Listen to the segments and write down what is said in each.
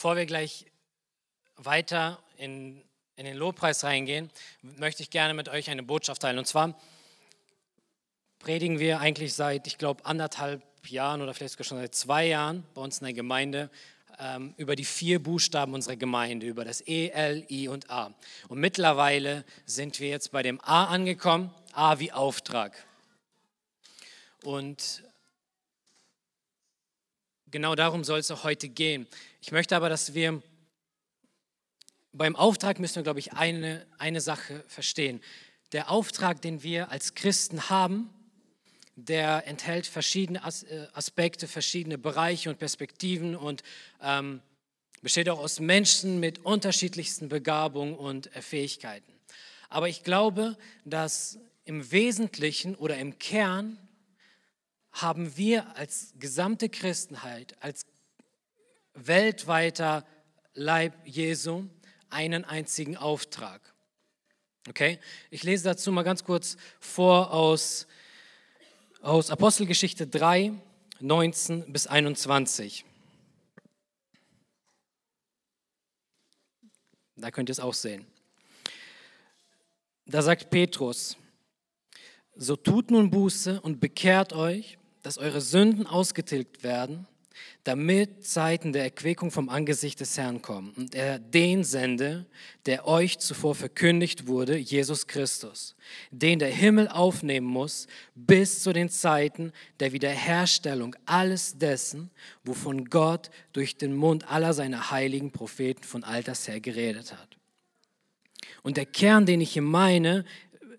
Bevor wir gleich weiter in, in den Lobpreis reingehen, möchte ich gerne mit euch eine Botschaft teilen. Und zwar predigen wir eigentlich seit, ich glaube, anderthalb Jahren oder vielleicht sogar schon seit zwei Jahren bei uns in der Gemeinde ähm, über die vier Buchstaben unserer Gemeinde, über das E, L, I und A. Und mittlerweile sind wir jetzt bei dem A angekommen, A wie Auftrag. Und genau darum soll es auch heute gehen. Ich möchte aber, dass wir beim Auftrag müssen wir, glaube ich, eine, eine Sache verstehen. Der Auftrag, den wir als Christen haben, der enthält verschiedene äh, Aspekte, verschiedene Bereiche und Perspektiven und ähm, besteht auch aus Menschen mit unterschiedlichsten Begabungen und äh, Fähigkeiten. Aber ich glaube, dass im Wesentlichen oder im Kern haben wir als gesamte Christenheit, als weltweiter Leib Jesu einen einzigen Auftrag. Okay? Ich lese dazu mal ganz kurz vor aus, aus Apostelgeschichte 3, 19 bis 21. Da könnt ihr es auch sehen. Da sagt Petrus, so tut nun Buße und bekehrt euch, dass eure Sünden ausgetilgt werden, damit Zeiten der Erquickung vom Angesicht des Herrn kommen und er den sende, der euch zuvor verkündigt wurde, Jesus Christus, den der Himmel aufnehmen muss bis zu den Zeiten der Wiederherstellung alles dessen, wovon Gott durch den Mund aller seiner heiligen Propheten von alters her geredet hat. Und der Kern, den ich hier meine,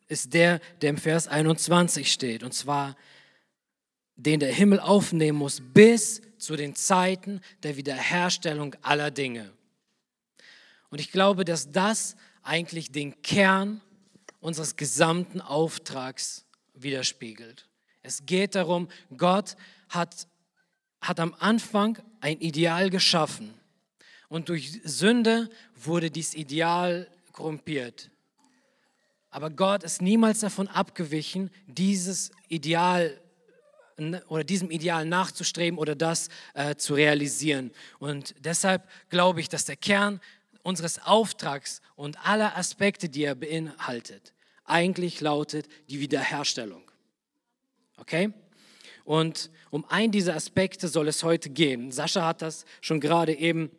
ist der, der im Vers 21 steht, und zwar den der Himmel aufnehmen muss bis zu den Zeiten der Wiederherstellung aller Dinge. Und ich glaube, dass das eigentlich den Kern unseres gesamten Auftrags widerspiegelt. Es geht darum, Gott hat, hat am Anfang ein Ideal geschaffen und durch Sünde wurde dieses Ideal korrumpiert. Aber Gott ist niemals davon abgewichen, dieses Ideal oder diesem Ideal nachzustreben oder das äh, zu realisieren. Und deshalb glaube ich, dass der Kern unseres Auftrags und aller Aspekte, die er beinhaltet, eigentlich lautet die Wiederherstellung. Okay? Und um einen dieser Aspekte soll es heute gehen. Sascha hat das schon gerade eben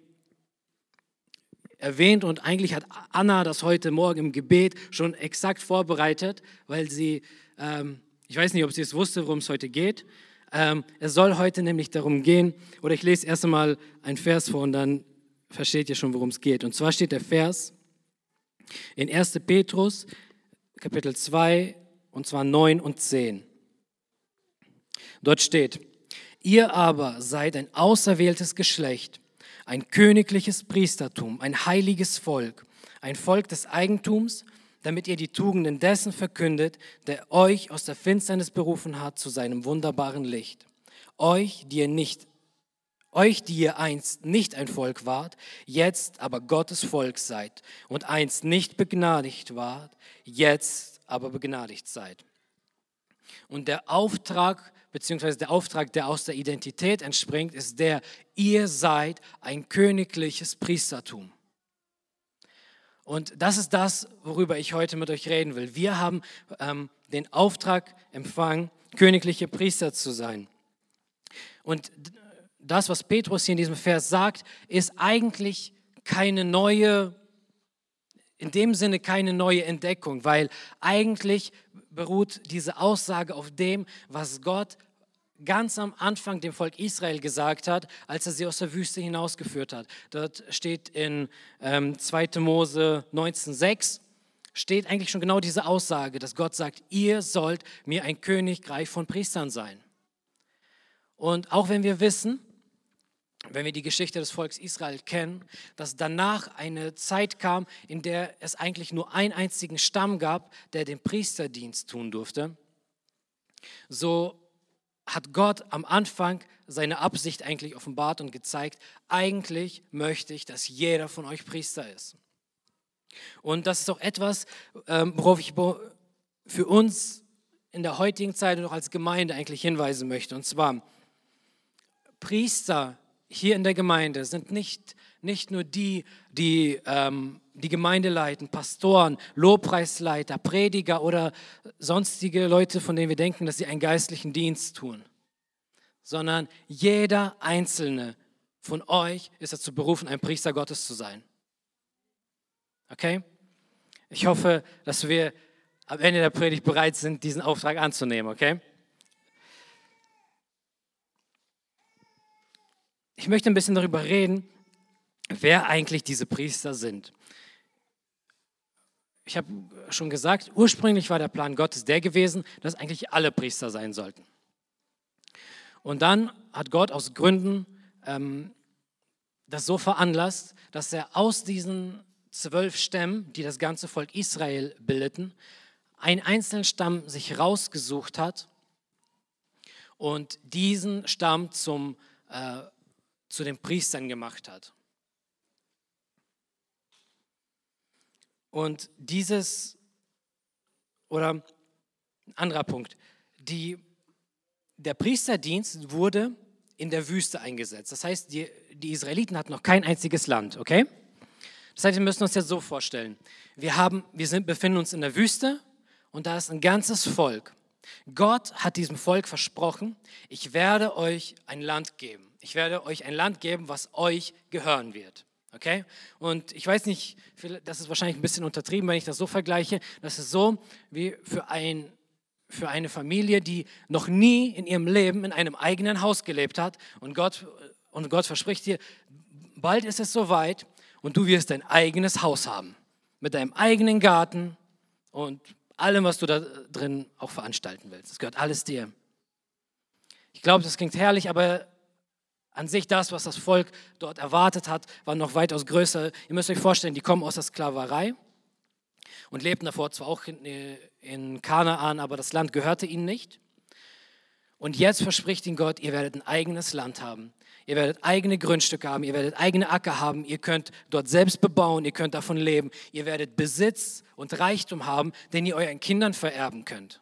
erwähnt und eigentlich hat Anna das heute Morgen im Gebet schon exakt vorbereitet, weil sie ähm, ich weiß nicht, ob sie es wusste, worum es heute geht. Ähm, es soll heute nämlich darum gehen, oder ich lese erst einmal einen Vers vor und dann versteht ihr schon, worum es geht. Und zwar steht der Vers in 1. Petrus, Kapitel 2, und zwar 9 und 10. Dort steht, ihr aber seid ein auserwähltes Geschlecht, ein königliches Priestertum, ein heiliges Volk, ein Volk des Eigentums, damit ihr die Tugenden dessen verkündet, der euch aus der Finsternis berufen hat zu seinem wunderbaren Licht. Euch, die ihr nicht euch, die ihr einst nicht ein Volk wart, jetzt aber Gottes Volk seid und einst nicht begnadigt wart, jetzt aber begnadigt seid. Und der Auftrag, beziehungsweise der Auftrag, der aus der Identität entspringt, ist der, ihr seid ein königliches Priestertum. Und das ist das, worüber ich heute mit euch reden will. Wir haben ähm, den Auftrag empfangen, königliche Priester zu sein. Und das, was Petrus hier in diesem Vers sagt, ist eigentlich keine neue, in dem Sinne keine neue Entdeckung, weil eigentlich beruht diese Aussage auf dem, was Gott ganz am Anfang dem Volk Israel gesagt hat, als er sie aus der Wüste hinausgeführt hat. Dort steht in ähm, 2. Mose 19,6 steht eigentlich schon genau diese Aussage, dass Gott sagt, ihr sollt mir ein Königreich von Priestern sein. Und auch wenn wir wissen, wenn wir die Geschichte des Volkes Israel kennen, dass danach eine Zeit kam, in der es eigentlich nur einen einzigen Stamm gab, der den Priesterdienst tun durfte, so hat Gott am Anfang seine Absicht eigentlich offenbart und gezeigt, eigentlich möchte ich, dass jeder von euch Priester ist. Und das ist auch etwas, ähm, worauf ich für uns in der heutigen Zeit und auch als Gemeinde eigentlich hinweisen möchte. Und zwar, Priester hier in der Gemeinde sind nicht, nicht nur die, die ähm, die Gemeinde leiten, Pastoren, Lobpreisleiter, Prediger oder sonstige Leute, von denen wir denken, dass sie einen geistlichen Dienst tun, sondern jeder einzelne von euch ist dazu berufen, ein Priester Gottes zu sein. Okay? Ich hoffe, dass wir am Ende der Predigt bereit sind, diesen Auftrag anzunehmen, okay? Ich möchte ein bisschen darüber reden, wer eigentlich diese Priester sind. Ich habe schon gesagt, ursprünglich war der Plan Gottes der gewesen, dass eigentlich alle Priester sein sollten. Und dann hat Gott aus Gründen ähm, das so veranlasst, dass er aus diesen zwölf Stämmen, die das ganze Volk Israel bildeten, einen einzelnen Stamm sich rausgesucht hat und diesen Stamm zum, äh, zu den Priestern gemacht hat. Und dieses, oder ein anderer Punkt, die, der Priesterdienst wurde in der Wüste eingesetzt. Das heißt, die, die Israeliten hatten noch kein einziges Land, okay? Das heißt, wir müssen uns jetzt so vorstellen. Wir, haben, wir sind, befinden uns in der Wüste und da ist ein ganzes Volk. Gott hat diesem Volk versprochen, ich werde euch ein Land geben. Ich werde euch ein Land geben, was euch gehören wird. Okay? Und ich weiß nicht, das ist wahrscheinlich ein bisschen untertrieben, wenn ich das so vergleiche. Das ist so wie für, ein, für eine Familie, die noch nie in ihrem Leben in einem eigenen Haus gelebt hat. Und Gott, und Gott verspricht dir, bald ist es soweit und du wirst dein eigenes Haus haben. Mit deinem eigenen Garten und allem, was du da drin auch veranstalten willst. Das gehört alles dir. Ich glaube, das klingt herrlich, aber an sich das, was das Volk dort erwartet hat, war noch weitaus größer. Ihr müsst euch vorstellen, die kommen aus der Sklaverei und lebten davor zwar auch in, in Kanaan, aber das Land gehörte ihnen nicht. Und jetzt verspricht ihnen Gott, ihr werdet ein eigenes Land haben. Ihr werdet eigene Grundstücke haben, ihr werdet eigene Acker haben, ihr könnt dort selbst bebauen, ihr könnt davon leben, ihr werdet Besitz und Reichtum haben, den ihr euren Kindern vererben könnt.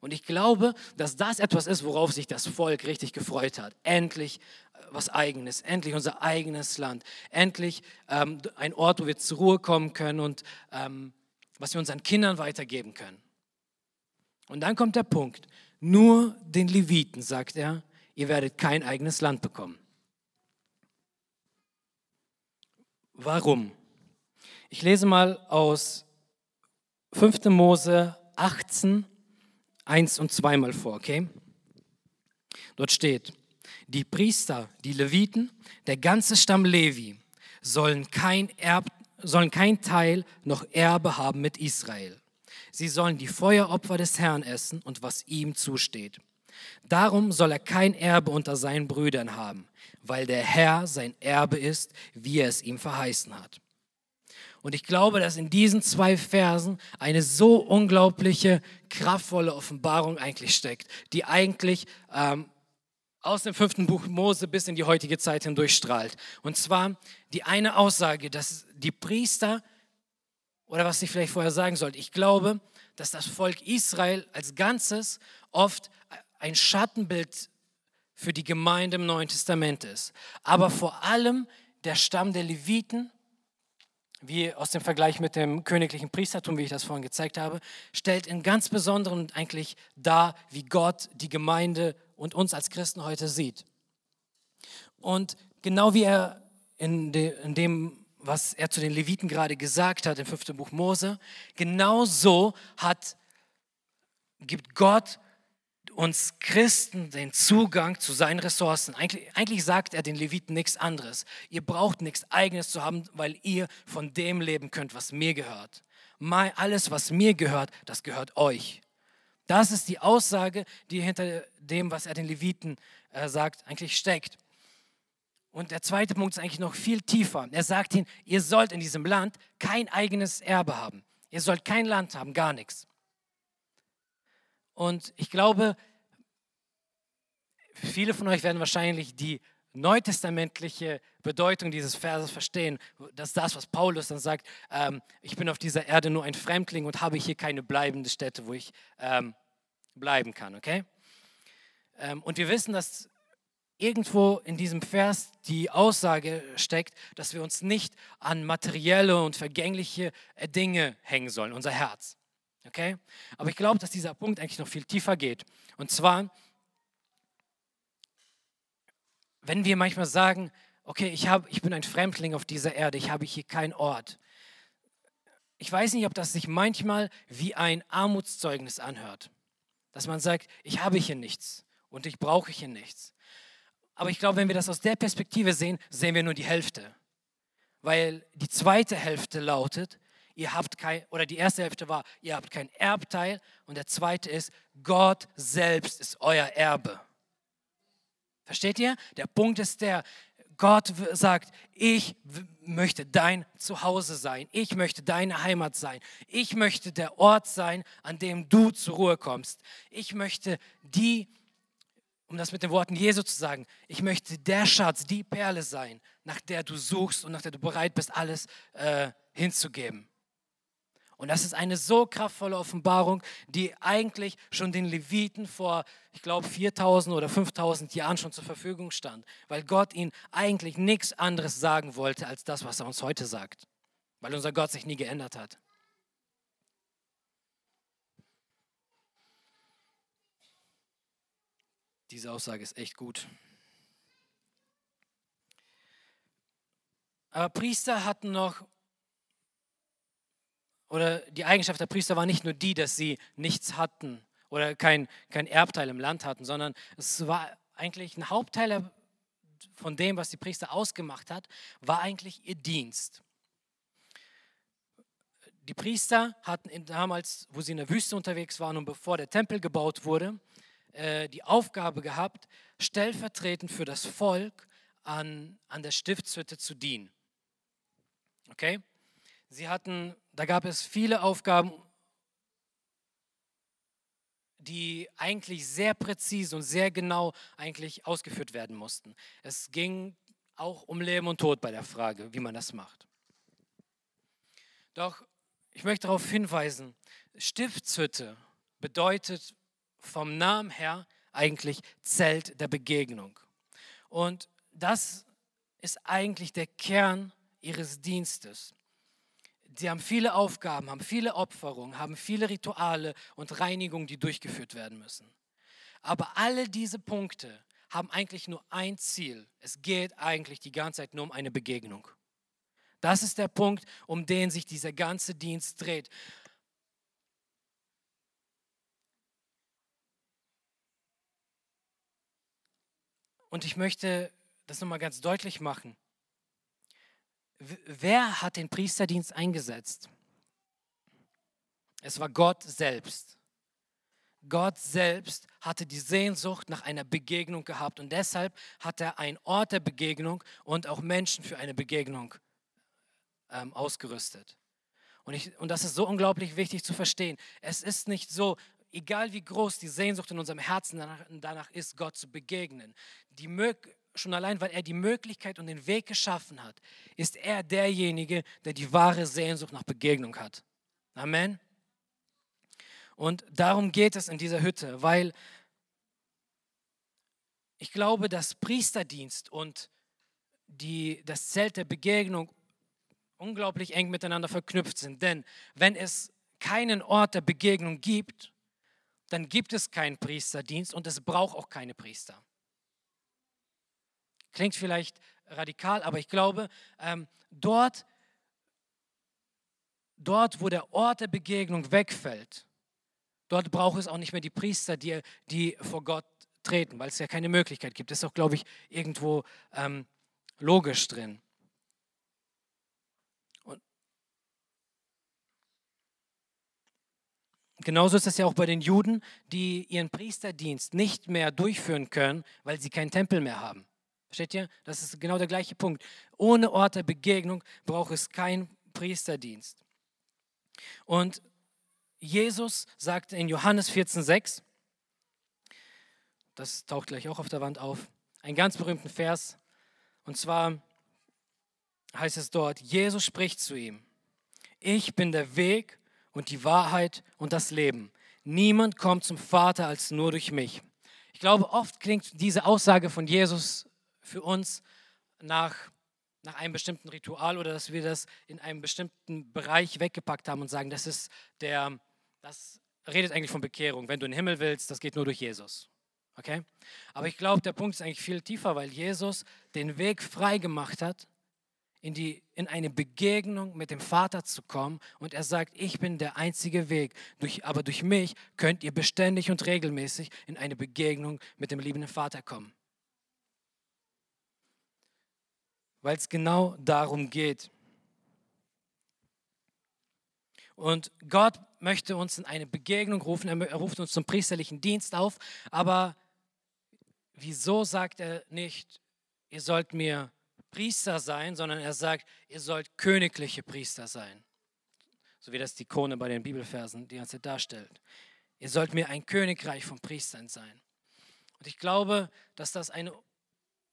Und ich glaube, dass das etwas ist, worauf sich das Volk richtig gefreut hat. Endlich äh, was eigenes, endlich unser eigenes Land, endlich ähm, ein Ort, wo wir zur Ruhe kommen können und ähm, was wir unseren Kindern weitergeben können. Und dann kommt der Punkt, nur den Leviten, sagt er, ihr werdet kein eigenes Land bekommen. Warum? Ich lese mal aus 5. Mose 18, 1 und zweimal vor, okay? Dort steht, die Priester, die Leviten, der ganze Stamm Levi sollen kein, Erb, sollen kein Teil noch Erbe haben mit Israel. Sie sollen die Feueropfer des Herrn essen und was ihm zusteht. Darum soll er kein Erbe unter seinen Brüdern haben, weil der Herr sein Erbe ist, wie er es ihm verheißen hat. Und ich glaube, dass in diesen zwei Versen eine so unglaubliche, kraftvolle Offenbarung eigentlich steckt, die eigentlich ähm, aus dem fünften Buch Mose bis in die heutige Zeit hindurch strahlt. Und zwar die eine Aussage, dass die Priester, oder was ich vielleicht vorher sagen sollte, ich glaube, dass das Volk Israel als Ganzes oft ein Schattenbild für die Gemeinde im Neuen Testament ist. Aber vor allem der Stamm der Leviten wie aus dem Vergleich mit dem königlichen Priestertum, wie ich das vorhin gezeigt habe, stellt in ganz besonderen eigentlich dar, wie Gott die Gemeinde und uns als Christen heute sieht. Und genau wie er in, de, in dem, was er zu den Leviten gerade gesagt hat im fünften Buch Mose, genau so hat, gibt Gott uns Christen den Zugang zu seinen Ressourcen. Eigentlich, eigentlich, sagt er den Leviten nichts anderes. Ihr braucht nichts eigenes zu haben, weil ihr von dem leben könnt, was mir gehört. Alles, was mir gehört, das gehört euch. Das ist die Aussage, die hinter dem, was er den Leviten äh, sagt, eigentlich steckt. Und der zweite Punkt ist eigentlich noch viel tiefer. Er sagt ihnen, ihr sollt in diesem Land kein eigenes Erbe haben. Ihr sollt kein Land haben, gar nichts. Und ich glaube, viele von euch werden wahrscheinlich die neutestamentliche Bedeutung dieses Verses verstehen. Das ist das, was Paulus dann sagt, ähm, ich bin auf dieser Erde nur ein Fremdling und habe hier keine bleibende Stätte, wo ich ähm, bleiben kann, okay? Ähm, und wir wissen, dass irgendwo in diesem Vers die Aussage steckt, dass wir uns nicht an materielle und vergängliche Dinge hängen sollen, unser Herz. Okay? Aber ich glaube, dass dieser Punkt eigentlich noch viel tiefer geht. Und zwar, wenn wir manchmal sagen, okay, ich, hab, ich bin ein Fremdling auf dieser Erde, ich habe hier keinen Ort. Ich weiß nicht, ob das sich manchmal wie ein Armutszeugnis anhört. Dass man sagt, ich habe hier nichts und ich brauche hier nichts. Aber ich glaube, wenn wir das aus der Perspektive sehen, sehen wir nur die Hälfte. Weil die zweite Hälfte lautet, ihr habt kein, oder die erste Hälfte war, ihr habt kein Erbteil und der zweite ist, Gott selbst ist euer Erbe. Versteht ihr? Der Punkt ist der, Gott sagt, ich möchte dein Zuhause sein, ich möchte deine Heimat sein, ich möchte der Ort sein, an dem du zur Ruhe kommst. Ich möchte die um das mit den Worten Jesu zu sagen, ich möchte der Schatz, die Perle sein, nach der du suchst und nach der du bereit bist, alles äh, hinzugeben. Und das ist eine so kraftvolle Offenbarung, die eigentlich schon den Leviten vor, ich glaube, 4000 oder 5000 Jahren schon zur Verfügung stand, weil Gott ihnen eigentlich nichts anderes sagen wollte als das, was er uns heute sagt, weil unser Gott sich nie geändert hat. Diese Aussage ist echt gut. Aber Priester hatten noch, oder die Eigenschaft der Priester war nicht nur die, dass sie nichts hatten oder kein, kein Erbteil im Land hatten, sondern es war eigentlich ein Hauptteil von dem, was die Priester ausgemacht hat, war eigentlich ihr Dienst. Die Priester hatten damals, wo sie in der Wüste unterwegs waren und bevor der Tempel gebaut wurde, äh, die Aufgabe gehabt, stellvertretend für das Volk an, an der Stiftshütte zu dienen. Okay? Sie hatten, da gab es viele Aufgaben, die eigentlich sehr präzise und sehr genau eigentlich ausgeführt werden mussten. Es ging auch um Leben und Tod bei der Frage, wie man das macht. Doch ich möchte darauf hinweisen, Stiftshütte bedeutet vom Namen her eigentlich Zelt der Begegnung. Und das ist eigentlich der Kern ihres Dienstes. Sie haben viele Aufgaben, haben viele Opferungen, haben viele Rituale und Reinigungen, die durchgeführt werden müssen. Aber alle diese Punkte haben eigentlich nur ein Ziel. Es geht eigentlich die ganze Zeit nur um eine Begegnung. Das ist der Punkt, um den sich dieser ganze Dienst dreht. Und ich möchte das nochmal ganz deutlich machen. Wer hat den Priesterdienst eingesetzt? Es war Gott selbst. Gott selbst hatte die Sehnsucht nach einer Begegnung gehabt und deshalb hat er einen Ort der Begegnung und auch Menschen für eine Begegnung ähm, ausgerüstet. Und, ich, und das ist so unglaublich wichtig zu verstehen. Es ist nicht so, egal wie groß die Sehnsucht in unserem Herzen danach, danach ist, Gott zu begegnen, die schon allein, weil er die Möglichkeit und den Weg geschaffen hat, ist er derjenige, der die wahre Sehnsucht nach Begegnung hat. Amen. Und darum geht es in dieser Hütte, weil ich glaube, dass Priesterdienst und die, das Zelt der Begegnung unglaublich eng miteinander verknüpft sind. Denn wenn es keinen Ort der Begegnung gibt, dann gibt es keinen Priesterdienst und es braucht auch keine Priester. Klingt vielleicht radikal, aber ich glaube, ähm, dort, dort, wo der Ort der Begegnung wegfällt, dort braucht es auch nicht mehr die Priester, die, die vor Gott treten, weil es ja keine Möglichkeit gibt. Das ist auch, glaube ich, irgendwo ähm, logisch drin. genauso ist es ja auch bei den Juden, die ihren Priesterdienst nicht mehr durchführen können, weil sie keinen Tempel mehr haben. Versteht ihr? Das ist genau der gleiche Punkt. Ohne Ort der Begegnung braucht es keinen Priesterdienst. Und Jesus sagte in Johannes 14,6, das taucht gleich auch auf der Wand auf, einen ganz berühmten Vers. Und zwar heißt es dort, Jesus spricht zu ihm, ich bin der Weg und die Wahrheit und das Leben. Niemand kommt zum Vater als nur durch mich. Ich glaube, oft klingt diese Aussage von Jesus für uns nach, nach einem bestimmten Ritual oder dass wir das in einem bestimmten Bereich weggepackt haben und sagen, das ist der, das redet eigentlich von Bekehrung. Wenn du in den Himmel willst, das geht nur durch Jesus. Okay? Aber ich glaube, der Punkt ist eigentlich viel tiefer, weil Jesus den Weg frei gemacht hat, in, die, in eine Begegnung mit dem Vater zu kommen. Und er sagt, ich bin der einzige Weg. Durch, aber durch mich könnt ihr beständig und regelmäßig in eine Begegnung mit dem liebenden Vater kommen. Weil es genau darum geht. Und Gott möchte uns in eine Begegnung rufen, er ruft uns zum priesterlichen Dienst auf, aber wieso sagt er nicht, ihr sollt mir Priester sein, sondern er sagt, ihr sollt königliche Priester sein. So wie das die Krone bei den Bibelversen die ganze Zeit darstellt. Ihr sollt mir ein Königreich von Priestern sein. Und ich glaube, dass das eine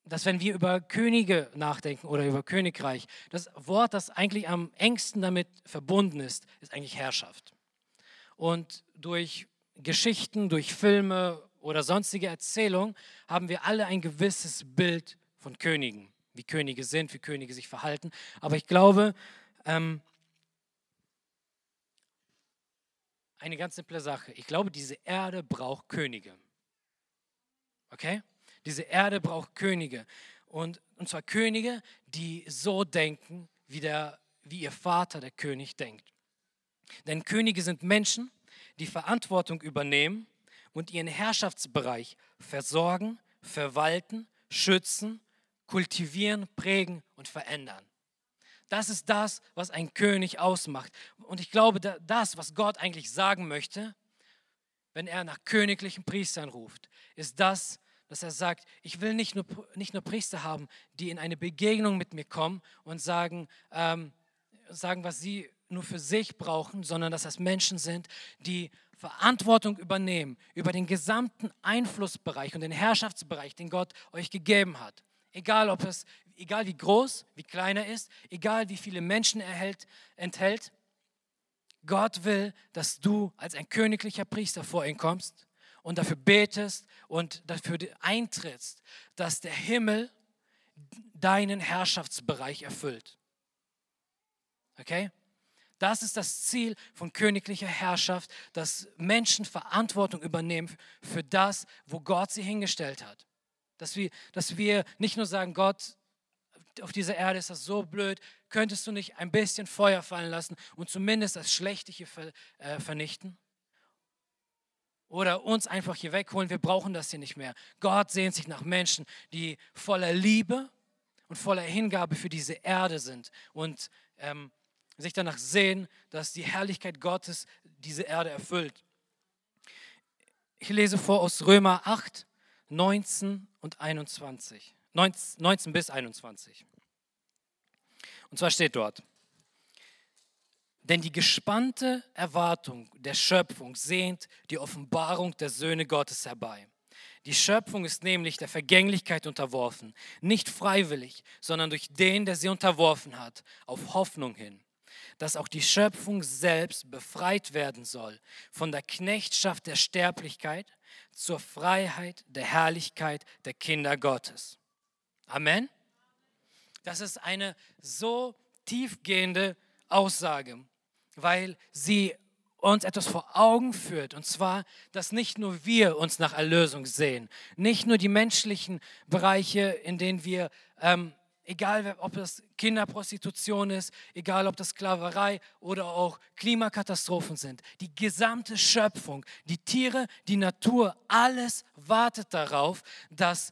dass wenn wir über Könige nachdenken oder über Königreich, das Wort, das eigentlich am engsten damit verbunden ist, ist eigentlich Herrschaft. Und durch Geschichten, durch Filme oder sonstige Erzählungen haben wir alle ein gewisses Bild von Königen, wie Könige sind, wie Könige sich verhalten. Aber ich glaube, ähm, eine ganz simple Sache. Ich glaube, diese Erde braucht Könige. Okay? Diese Erde braucht Könige. Und, und zwar Könige, die so denken, wie, der, wie ihr Vater, der König, denkt. Denn Könige sind Menschen, die Verantwortung übernehmen und ihren Herrschaftsbereich versorgen, verwalten, schützen, kultivieren, prägen und verändern. Das ist das, was ein König ausmacht. Und ich glaube, das, was Gott eigentlich sagen möchte, wenn er nach königlichen Priestern ruft, ist das, dass er sagt, ich will nicht nur, nicht nur Priester haben, die in eine Begegnung mit mir kommen und sagen, ähm, sagen, was sie nur für sich brauchen, sondern dass das Menschen sind, die Verantwortung übernehmen über den gesamten Einflussbereich und den Herrschaftsbereich, den Gott euch gegeben hat. Egal, ob es, egal wie groß, wie klein er ist, egal wie viele Menschen er hält, enthält. Gott will, dass du als ein königlicher Priester vor ihn kommst und dafür betest und dafür eintrittst, dass der Himmel deinen Herrschaftsbereich erfüllt. Okay? Das ist das Ziel von königlicher Herrschaft, dass Menschen Verantwortung übernehmen für das, wo Gott sie hingestellt hat. Dass wir, dass wir nicht nur sagen, Gott, auf dieser Erde ist das so blöd, könntest du nicht ein bisschen Feuer fallen lassen und zumindest das Schlechtliche äh, vernichten? Oder uns einfach hier wegholen. Wir brauchen das hier nicht mehr. Gott sehnt sich nach Menschen, die voller Liebe und voller Hingabe für diese Erde sind und ähm, sich danach sehen, dass die Herrlichkeit Gottes diese Erde erfüllt. Ich lese vor aus Römer 8, 19 und 21. 19, 19 bis 21. Und zwar steht dort, denn die gespannte Erwartung der Schöpfung sehnt die Offenbarung der Söhne Gottes herbei. Die Schöpfung ist nämlich der Vergänglichkeit unterworfen, nicht freiwillig, sondern durch den, der sie unterworfen hat, auf Hoffnung hin, dass auch die Schöpfung selbst befreit werden soll von der Knechtschaft der Sterblichkeit zur Freiheit der Herrlichkeit der Kinder Gottes. Amen. Das ist eine so tiefgehende Aussage weil sie uns etwas vor Augen führt. Und zwar, dass nicht nur wir uns nach Erlösung sehen, nicht nur die menschlichen Bereiche, in denen wir, ähm, egal ob das Kinderprostitution ist, egal ob das Sklaverei oder auch Klimakatastrophen sind, die gesamte Schöpfung, die Tiere, die Natur, alles wartet darauf, dass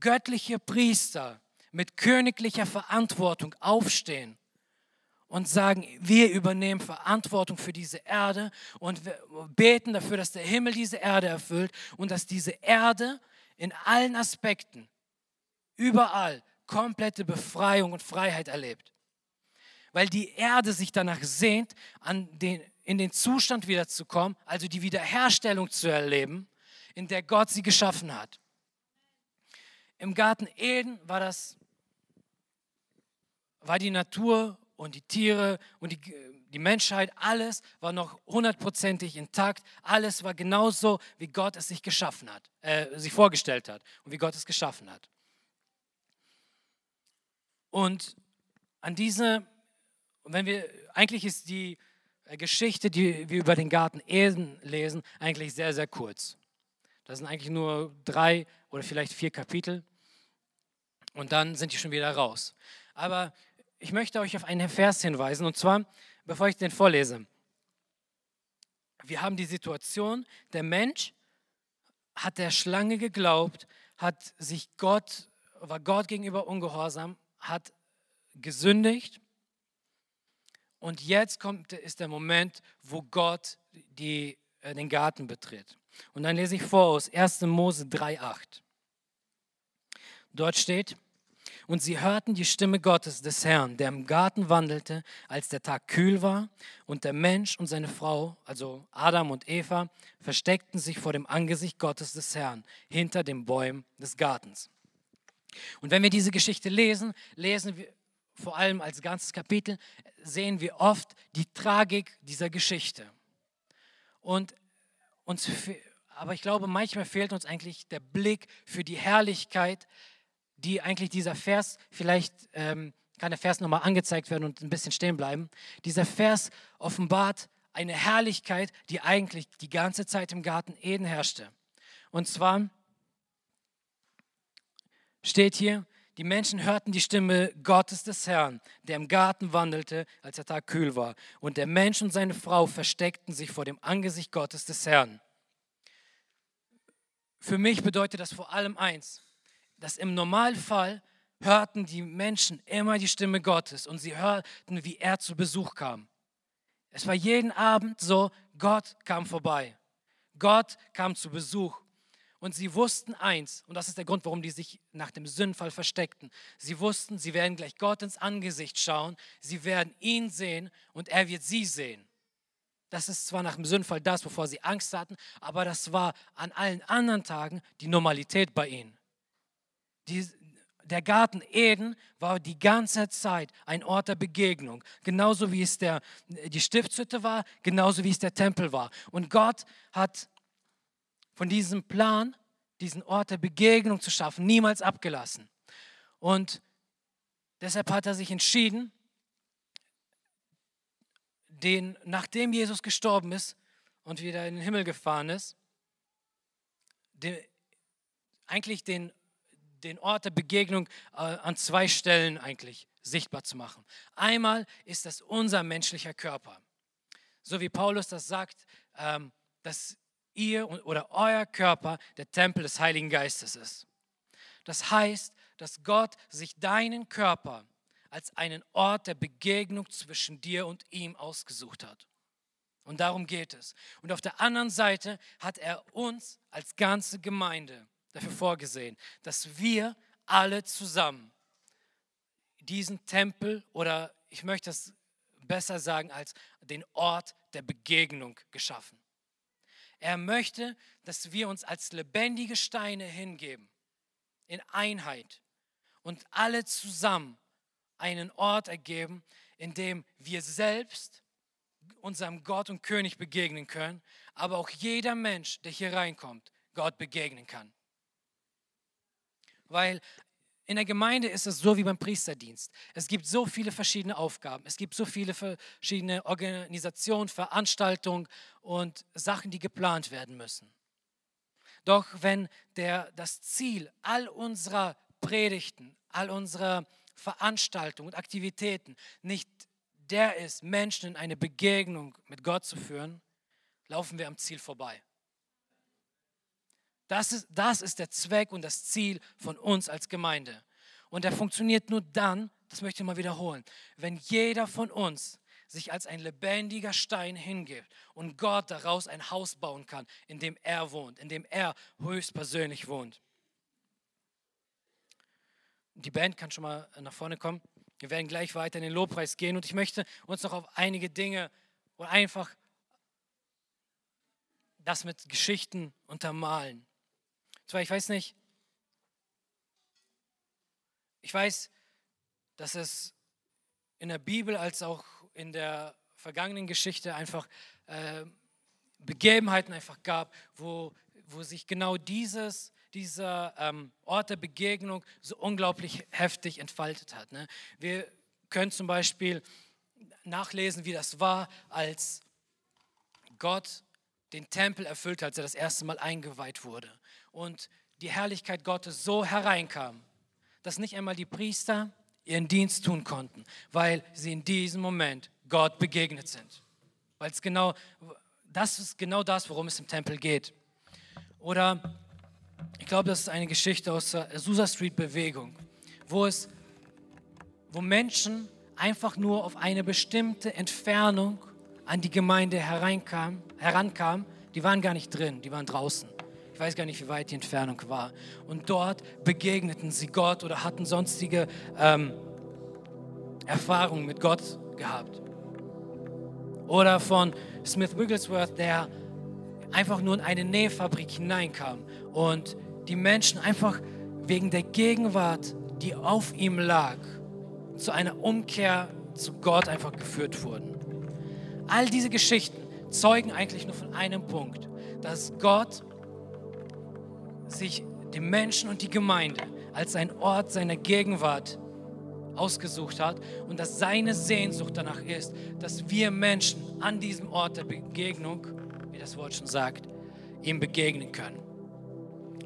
göttliche Priester mit königlicher Verantwortung aufstehen und sagen, wir übernehmen Verantwortung für diese Erde und beten dafür, dass der Himmel diese Erde erfüllt und dass diese Erde in allen Aspekten, überall, komplette Befreiung und Freiheit erlebt. Weil die Erde sich danach sehnt, den, in den Zustand wiederzukommen, also die Wiederherstellung zu erleben, in der Gott sie geschaffen hat. Im Garten Eden war das war die Natur und die Tiere und die, die Menschheit, alles war noch hundertprozentig intakt. Alles war genauso, wie Gott es sich geschaffen hat, äh, sich vorgestellt hat und wie Gott es geschaffen hat. Und an diese, wenn wir, eigentlich ist die Geschichte, die wir über den Garten Eden lesen, eigentlich sehr, sehr kurz. Das sind eigentlich nur drei oder vielleicht vier Kapitel und dann sind die schon wieder raus. Aber ich möchte euch auf einen Vers hinweisen, und zwar, bevor ich den vorlese. Wir haben die Situation, der Mensch hat der Schlange geglaubt, hat sich Gott, war Gott gegenüber ungehorsam, hat gesündigt. Und jetzt kommt, ist der Moment, wo Gott die, äh, den Garten betritt. Und dann lese ich vor aus 1. Mose 3,8. Dort steht, und sie hörten die Stimme Gottes, des Herrn, der im Garten wandelte, als der Tag kühl war. Und der Mensch und seine Frau, also Adam und Eva, versteckten sich vor dem Angesicht Gottes des Herrn, hinter den Bäumen des Gartens. Und wenn wir diese Geschichte lesen, lesen wir vor allem als ganzes Kapitel, sehen wir oft die Tragik dieser Geschichte. Und uns, aber ich glaube, manchmal fehlt uns eigentlich der Blick für die Herrlichkeit die eigentlich dieser Vers, vielleicht ähm, kann der Vers nochmal angezeigt werden und ein bisschen stehen bleiben. Dieser Vers offenbart eine Herrlichkeit, die eigentlich die ganze Zeit im Garten Eden herrschte. Und zwar steht hier, die Menschen hörten die Stimme Gottes des Herrn, der im Garten wandelte, als der Tag kühl war. Und der Mensch und seine Frau versteckten sich vor dem Angesicht Gottes des Herrn. Für mich bedeutet das vor allem eins dass im Normalfall hörten die Menschen immer die Stimme Gottes und sie hörten, wie er zu Besuch kam. Es war jeden Abend so, Gott kam vorbei. Gott kam zu Besuch. Und sie wussten eins, und das ist der Grund, warum die sich nach dem Sündfall versteckten. Sie wussten, sie werden gleich Gott ins Angesicht schauen, sie werden ihn sehen und er wird sie sehen. Das ist zwar nach dem Sündfall das, wovor sie Angst hatten, aber das war an allen anderen Tagen die Normalität bei ihnen. Die, der Garten Eden war die ganze Zeit ein Ort der Begegnung, genauso wie es der, die Stiftshütte war, genauso wie es der Tempel war. Und Gott hat von diesem Plan, diesen Ort der Begegnung zu schaffen, niemals abgelassen. Und deshalb hat er sich entschieden, den, nachdem Jesus gestorben ist und wieder in den Himmel gefahren ist, den, eigentlich den den Ort der Begegnung äh, an zwei Stellen eigentlich sichtbar zu machen. Einmal ist das unser menschlicher Körper. So wie Paulus das sagt, ähm, dass ihr oder euer Körper der Tempel des Heiligen Geistes ist. Das heißt, dass Gott sich deinen Körper als einen Ort der Begegnung zwischen dir und ihm ausgesucht hat. Und darum geht es. Und auf der anderen Seite hat er uns als ganze Gemeinde dafür vorgesehen, dass wir alle zusammen diesen Tempel oder ich möchte es besser sagen als den Ort der Begegnung geschaffen. Er möchte, dass wir uns als lebendige Steine hingeben, in Einheit und alle zusammen einen Ort ergeben, in dem wir selbst unserem Gott und König begegnen können, aber auch jeder Mensch, der hier reinkommt, Gott begegnen kann. Weil in der Gemeinde ist es so wie beim Priesterdienst. Es gibt so viele verschiedene Aufgaben. Es gibt so viele verschiedene Organisationen, Veranstaltungen und Sachen, die geplant werden müssen. Doch wenn der, das Ziel all unserer Predigten, all unserer Veranstaltungen und Aktivitäten nicht der ist, Menschen in eine Begegnung mit Gott zu führen, laufen wir am Ziel vorbei. Das ist, das ist der Zweck und das Ziel von uns als Gemeinde. Und er funktioniert nur dann, das möchte ich mal wiederholen, wenn jeder von uns sich als ein lebendiger Stein hingibt und Gott daraus ein Haus bauen kann, in dem er wohnt, in dem er höchstpersönlich wohnt. Die Band kann schon mal nach vorne kommen. Wir werden gleich weiter in den Lobpreis gehen und ich möchte uns noch auf einige Dinge oder einfach das mit Geschichten untermalen. Zwar, ich weiß nicht, ich weiß, dass es in der Bibel als auch in der vergangenen Geschichte einfach äh, Begebenheiten einfach gab, wo, wo sich genau dieses, dieser ähm, Ort der Begegnung so unglaublich heftig entfaltet hat. Ne? Wir können zum Beispiel nachlesen, wie das war, als Gott den Tempel erfüllt, als er das erste Mal eingeweiht wurde. Und die Herrlichkeit Gottes so hereinkam, dass nicht einmal die Priester ihren Dienst tun konnten, weil sie in diesem Moment Gott begegnet sind. Weil es genau, das ist genau das, worum es im Tempel geht. Oder ich glaube, das ist eine Geschichte aus der Azusa Street Bewegung, wo es, wo Menschen einfach nur auf eine bestimmte Entfernung an die Gemeinde hereinkam, herankamen, die waren gar nicht drin, die waren draußen. Ich weiß gar nicht, wie weit die Entfernung war. Und dort begegneten sie Gott oder hatten sonstige ähm, Erfahrungen mit Gott gehabt. Oder von Smith Wigglesworth, der einfach nur in eine Nähfabrik hineinkam und die Menschen einfach wegen der Gegenwart, die auf ihm lag, zu einer Umkehr zu Gott einfach geführt wurden. All diese Geschichten zeugen eigentlich nur von einem Punkt, dass Gott sich den Menschen und die Gemeinde als ein Ort seiner Gegenwart ausgesucht hat und dass seine Sehnsucht danach ist, dass wir Menschen an diesem Ort der Begegnung, wie das Wort schon sagt, ihm begegnen können.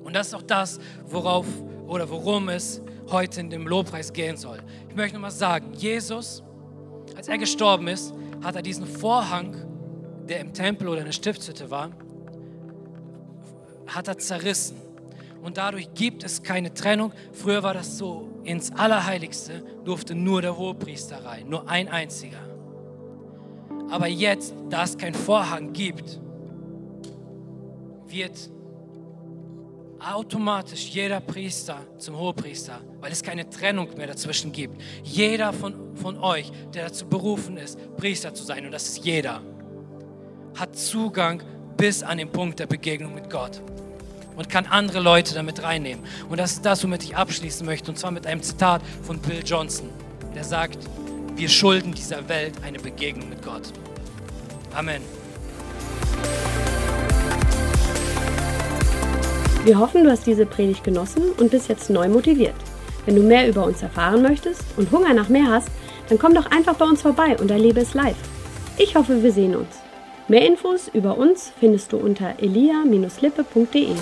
Und das ist auch das, worauf oder worum es heute in dem Lobpreis gehen soll. Ich möchte nochmal sagen, Jesus, als er gestorben ist, hat er diesen Vorhang, der im Tempel oder in der Stiftshütte war, hat er zerrissen. Und dadurch gibt es keine Trennung. Früher war das so, ins Allerheiligste durfte nur der Hohepriester rein, nur ein einziger. Aber jetzt, da es keinen Vorhang gibt, wird automatisch jeder Priester zum Hohepriester, weil es keine Trennung mehr dazwischen gibt. Jeder von, von euch, der dazu berufen ist, Priester zu sein, und das ist jeder, hat Zugang bis an den Punkt der Begegnung mit Gott und kann andere Leute damit reinnehmen. Und das ist das, womit ich abschließen möchte, und zwar mit einem Zitat von Bill Johnson, der sagt, wir schulden dieser Welt eine Begegnung mit Gott. Amen. Wir hoffen, du hast diese Predigt genossen und bist jetzt neu motiviert. Wenn du mehr über uns erfahren möchtest und Hunger nach mehr hast, dann komm doch einfach bei uns vorbei und erlebe es live. Ich hoffe, wir sehen uns. Mehr Infos über uns findest du unter elia-lippe.de.